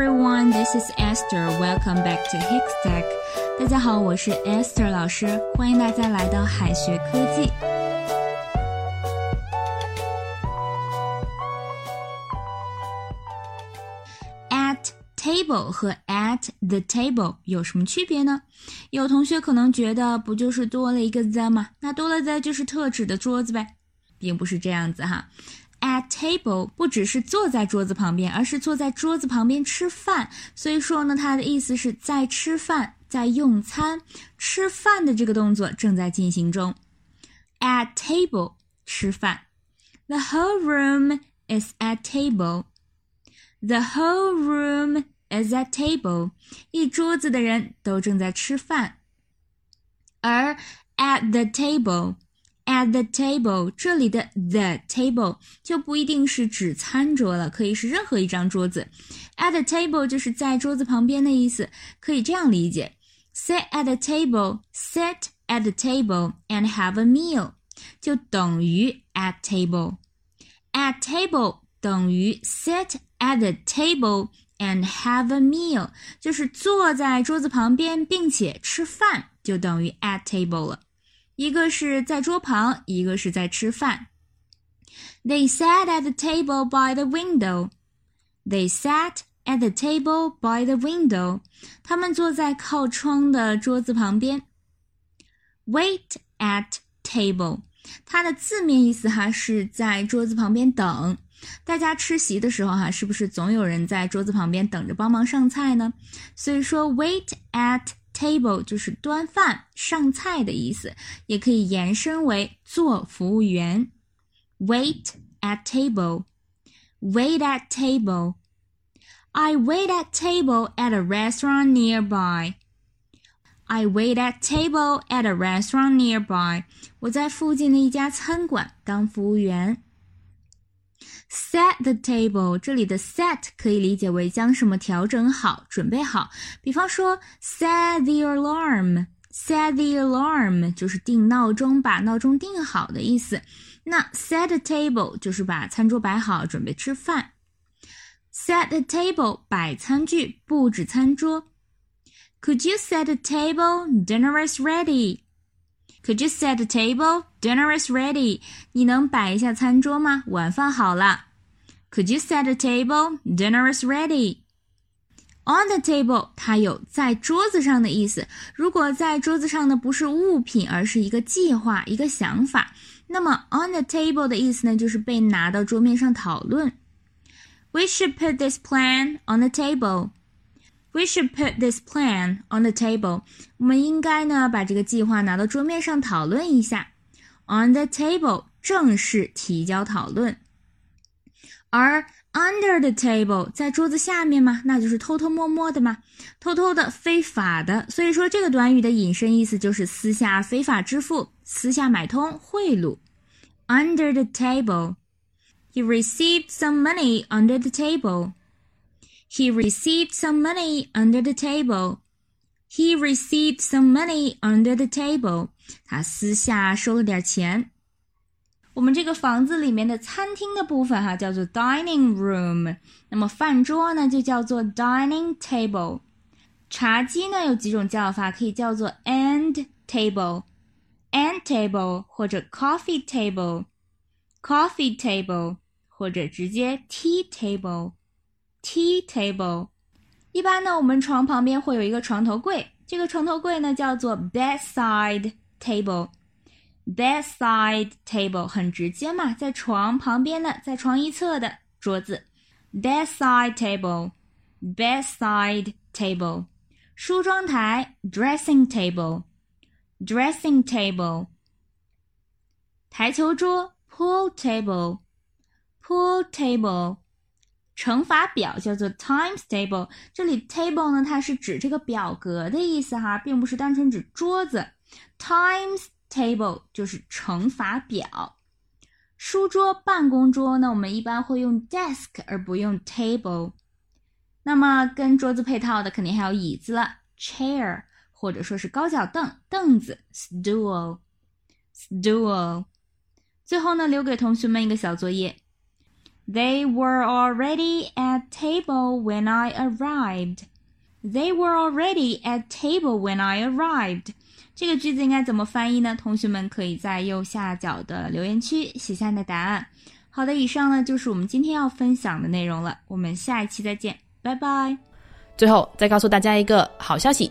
everyone, this is Esther. Welcome back to Hickstack. 大家好，我是 Esther 老师，欢迎大家来到海学科技。At table 和 at the table 有什么区别呢？有同学可能觉得不就是多了一个 the 吗？那多了 the 就是特指的桌子呗，并不是这样子哈。At table 不只是坐在桌子旁边，而是坐在桌子旁边吃饭。所以说呢，它的意思是在吃饭，在用餐。吃饭的这个动作正在进行中。At table 吃饭。The whole room is at table. The whole room is at table. 一桌子的人都正在吃饭。而 at the table。At the table，这里的 the table 就不一定是指餐桌了，可以是任何一张桌子。At the table 就是在桌子旁边的意思，可以这样理解：sit at the table，sit at the table and have a meal，就等于 at table。At table 等于 sit at the table and have a meal，就是坐在桌子旁边并且吃饭，就等于 at table 了。一个是在桌旁，一个是在吃饭。They sat at the table by the window. They sat at the table by the window. 他们坐在靠窗的桌子旁边。Wait at table. 它的字面意思哈是在桌子旁边等。大家吃席的时候哈，是不是总有人在桌子旁边等着帮忙上菜呢？所以说，wait at Table 就是端饭、上菜的意思，也可以延伸为做服务员。Wait at table. Wait at table. I wait at table at a restaurant nearby. I wait at table at a restaurant nearby. 我在附近的一家餐馆当服务员。 Set the table，这里的 set 可以理解为将什么调整好、准备好。比方说，set the alarm，set the alarm 就是定闹钟，把闹钟定好的意思。那 set the table 就是把餐桌摆好，准备吃饭。Set the table，摆餐具，布置餐桌。Could you set the table? Dinner is ready. Could you set the table? Dinner is ready. 你能摆一下餐桌吗？晚饭好了。Could you set the table? Dinner is ready. On the table，它有在桌子上的意思。如果在桌子上的不是物品，而是一个计划、一个想法，那么 on the table 的意思呢，就是被拿到桌面上讨论。We should put this plan on the table. We should put this plan on the table. 我们应该呢把这个计划拿到桌面上讨论一下。On the table 正式提交讨论。而 under the table 在桌子下面嘛，那就是偷偷摸摸的嘛，偷偷的、非法的。所以说这个短语的引申意思就是私下非法支付、私下买通、贿赂。Under the table, he received some money under the table. He received some money under the table. He received some money under the table. 他私下收了点钱。我们这个房子里面的餐厅的部分哈叫做 dining room，那么饭桌呢就叫做 dining table。茶几呢有几种叫法，可以叫做 end table，end table 或者 coffee table，coffee table 或者直接 tea table。 Tea table，一般呢，我们床旁边会有一个床头柜，这个床头柜呢叫做 bedside table。bedside table 很直接嘛，在床旁边的，在床一侧的桌子。bedside table，bedside table，梳妆台 dressing table，dressing table，台球桌 pool table，pool table。 乘法表叫做 times table，这里 table 呢，它是指这个表格的意思哈，并不是单纯指桌子。times table 就是乘法表。书桌、办公桌呢，我们一般会用 desk 而不用 table。那么跟桌子配套的肯定还有椅子了，chair，或者说是高脚凳、凳子，stool，stool。最后呢，留给同学们一个小作业。They were already at table when I arrived. They were already at table when I arrived. 这个句子应该怎么翻译呢？同学们可以在右下角的留言区写下你的答案。好的，以上呢就是我们今天要分享的内容了。我们下一期再见，拜拜。最后再告诉大家一个好消息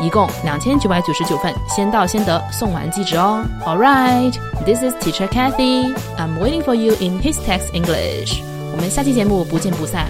一共两千九百九十九份，先到先得，送完即止哦。All right, this is Teacher Cathy. I'm waiting for you in His Text English. 我们下期节目不见不散。